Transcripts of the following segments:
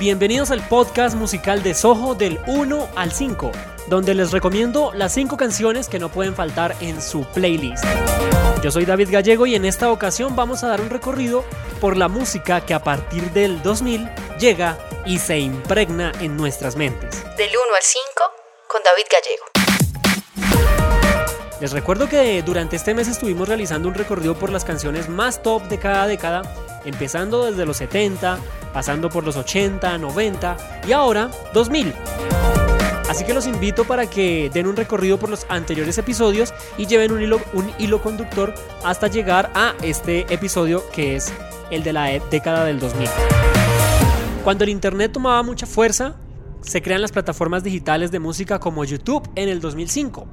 bienvenidos al podcast musical de Soho del 1 al 5, donde les recomiendo las 5 canciones que no pueden faltar en su playlist. Yo soy David Gallego y en esta ocasión vamos a dar un recorrido por la música que a partir del 2000 llega y se impregna en nuestras mentes. Del 1 al 5 con David Gallego. Les recuerdo que durante este mes estuvimos realizando un recorrido por las canciones más top de cada década, empezando desde los 70, pasando por los 80, 90 y ahora 2000. Así que los invito para que den un recorrido por los anteriores episodios y lleven un hilo, un hilo conductor hasta llegar a este episodio que es el de la década del 2000. Cuando el Internet tomaba mucha fuerza, se crean las plataformas digitales de música como YouTube en el 2005.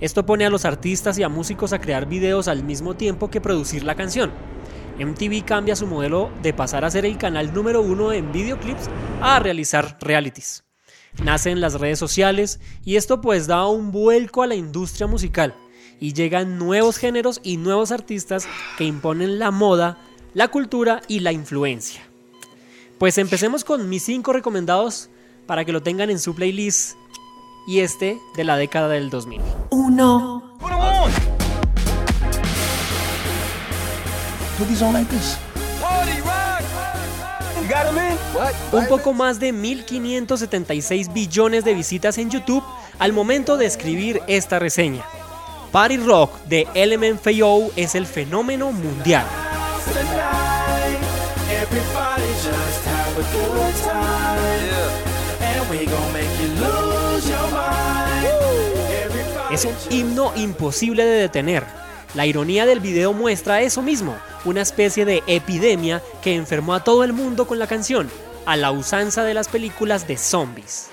Esto pone a los artistas y a músicos a crear videos al mismo tiempo que producir la canción. MTV cambia su modelo de pasar a ser el canal número uno en videoclips a realizar realities nacen las redes sociales y esto pues da un vuelco a la industria musical y llegan nuevos géneros y nuevos artistas que imponen la moda, la cultura y la influencia. Pues empecemos con mis 5 recomendados para que lo tengan en su playlist y este de la década del 2000. 1. Un poco más de 1.576 billones de visitas en YouTube al momento de escribir esta reseña. Party Rock de LMFAO es el fenómeno mundial. Es un himno imposible de detener la ironía del video muestra eso mismo, una especie de epidemia que enfermó a todo el mundo con la canción, a la usanza de las películas de zombies.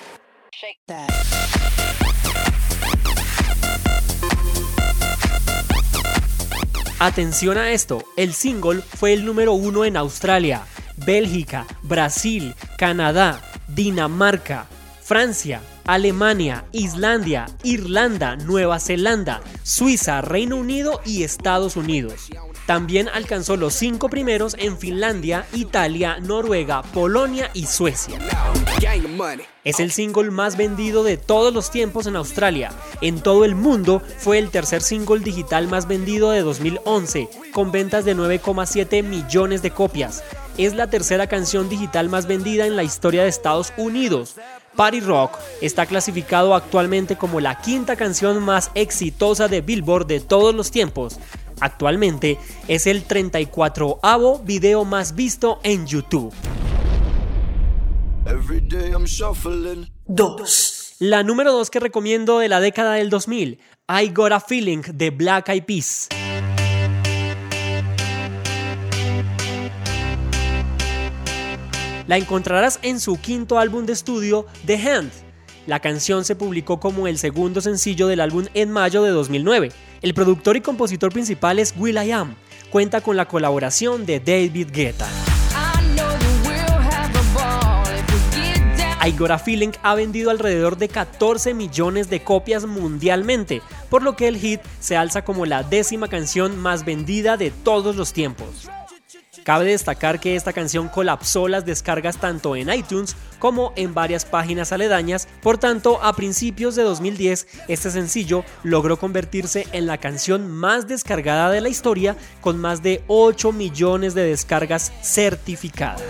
Atención a esto, el single fue el número uno en Australia, Bélgica, Brasil, Canadá, Dinamarca, Francia, Alemania, Islandia, Irlanda, Nueva Zelanda, Suiza, Reino Unido y Estados Unidos. También alcanzó los cinco primeros en Finlandia, Italia, Noruega, Polonia y Suecia. Es el single más vendido de todos los tiempos en Australia. En todo el mundo fue el tercer single digital más vendido de 2011, con ventas de 9,7 millones de copias. Es la tercera canción digital más vendida en la historia de Estados Unidos. Party Rock está clasificado actualmente como la quinta canción más exitosa de Billboard de todos los tiempos. Actualmente es el 34avo video más visto en YouTube. 2. La número 2 que recomiendo de la década del 2000, I Got a Feeling de Black Eyed Peas. La encontrarás en su quinto álbum de estudio, The Hand. La canción se publicó como el segundo sencillo del álbum en mayo de 2009. El productor y compositor principal es Will I Am. Cuenta con la colaboración de David Guetta. I Got a Feeling ha vendido alrededor de 14 millones de copias mundialmente, por lo que el hit se alza como la décima canción más vendida de todos los tiempos. Cabe destacar que esta canción colapsó las descargas tanto en iTunes como en varias páginas aledañas, por tanto a principios de 2010 este sencillo logró convertirse en la canción más descargada de la historia con más de 8 millones de descargas certificadas.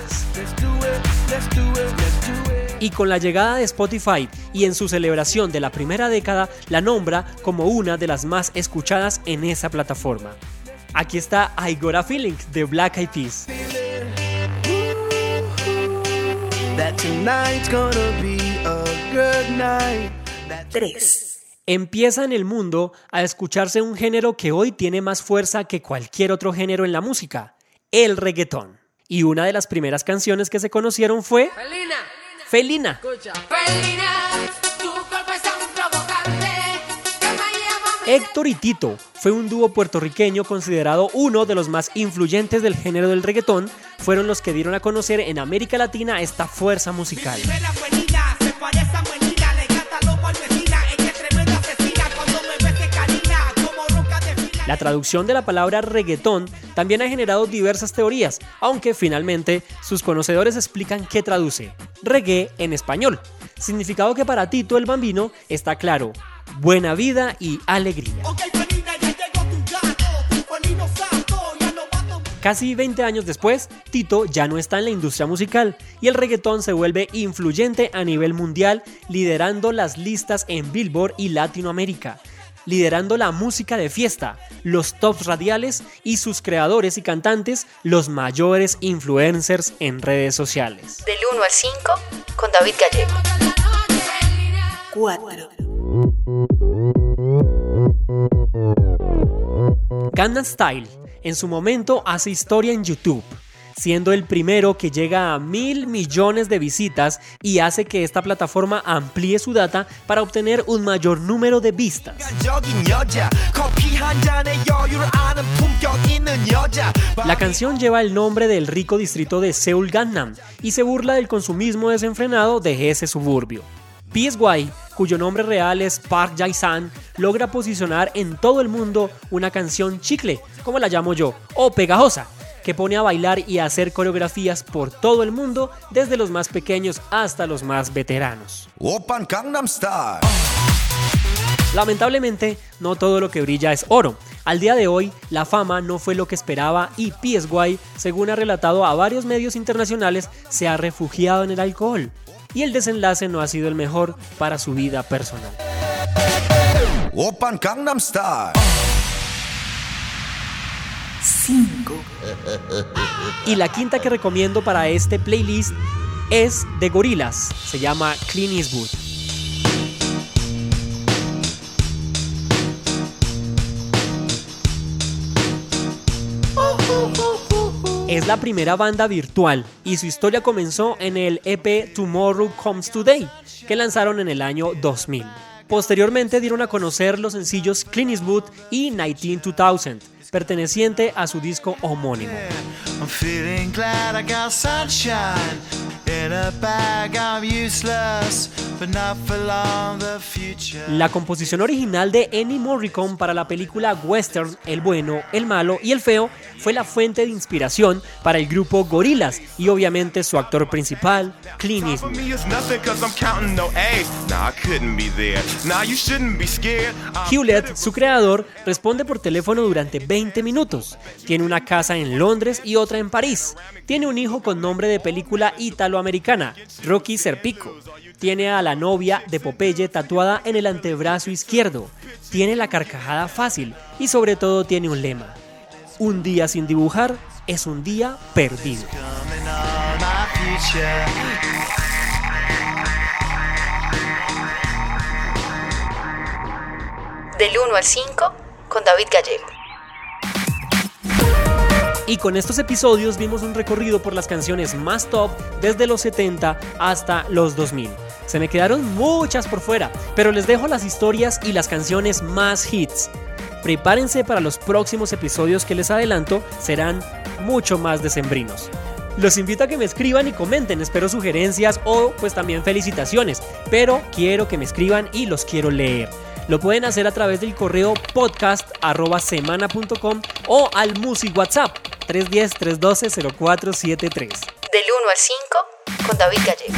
Y con la llegada de Spotify y en su celebración de la primera década, la nombra como una de las más escuchadas en esa plataforma. Aquí está I Got a Feeling de Black Eyed Peas. 3. Empieza en el mundo a escucharse un género que hoy tiene más fuerza que cualquier otro género en la música, el reggaetón. Y una de las primeras canciones que se conocieron fue Felina. Felina. Héctor y Tito fue un dúo puertorriqueño considerado uno de los más influyentes del género del reggaetón, fueron los que dieron a conocer en América Latina esta fuerza musical. La traducción de la palabra reggaetón también ha generado diversas teorías, aunque finalmente sus conocedores explican qué traduce. Reggae en español. Significado que para Tito el Bambino está claro. Buena vida y alegría. Casi 20 años después, Tito ya no está en la industria musical y el reggaetón se vuelve influyente a nivel mundial, liderando las listas en Billboard y Latinoamérica liderando la música de fiesta, los tops radiales y sus creadores y cantantes, los mayores influencers en redes sociales. Del 1 al 5 con David Gallego. 4. Gangnam Style en su momento hace historia en YouTube siendo el primero que llega a mil millones de visitas y hace que esta plataforma amplíe su data para obtener un mayor número de vistas. La canción lleva el nombre del rico distrito de Seoul Gangnam y se burla del consumismo desenfrenado de ese suburbio. PSY, cuyo nombre real es Park Jae-san, logra posicionar en todo el mundo una canción chicle, como la llamo yo, o pegajosa, que pone a bailar y a hacer coreografías por todo el mundo, desde los más pequeños hasta los más veteranos. Lamentablemente, no todo lo que brilla es oro. Al día de hoy, la fama no fue lo que esperaba y PSY, según ha relatado a varios medios internacionales, se ha refugiado en el alcohol. Y el desenlace no ha sido el mejor para su vida personal. Y la quinta que recomiendo para este playlist es de Gorilas, se llama Clean Eastwood. La primera banda virtual y su historia comenzó en el EP Tomorrow Comes Today, que lanzaron en el año 2000. Posteriormente dieron a conocer los sencillos Clean Eastwood y 19 2000 perteneciente a su disco homónimo. La composición original de Ennio Morricone para la película western El bueno, el malo y el feo fue la fuente de inspiración para el grupo Gorillaz y obviamente su actor principal, Clint Eastwood. Hewlett, su creador, responde por teléfono durante 20 minutos. Tiene una casa en Londres y otra en París. Tiene un hijo con nombre de película italoamericana, Rocky Serpico. Tiene a la novia de Popeye tatuada en el antebrazo izquierdo. Tiene la carcajada fácil y sobre todo tiene un lema. Un día sin dibujar es un día perdido. Del 1 al 5 con David Gallego. Y con estos episodios vimos un recorrido por las canciones más top desde los 70 hasta los 2000. Se me quedaron muchas por fuera, pero les dejo las historias y las canciones más hits. Prepárense para los próximos episodios que les adelanto, serán mucho más decembrinos. Los invito a que me escriban y comenten, espero sugerencias o pues también felicitaciones, pero quiero que me escriban y los quiero leer. Lo pueden hacer a través del correo podcast.semana.com o al Musi WhatsApp 310-312-0473. Del 1 al 5 con David Gallego.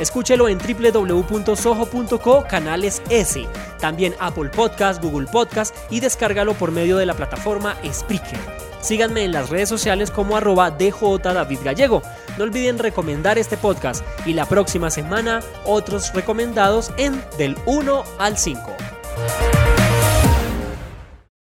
Escúchelo en www.soho.co canales S, también Apple Podcast, Google Podcast y descárgalo por medio de la plataforma Spreaker. Síganme en las redes sociales como arroba DJ David Gallego. No olviden recomendar este podcast y la próxima semana otros recomendados en Del 1 al 5.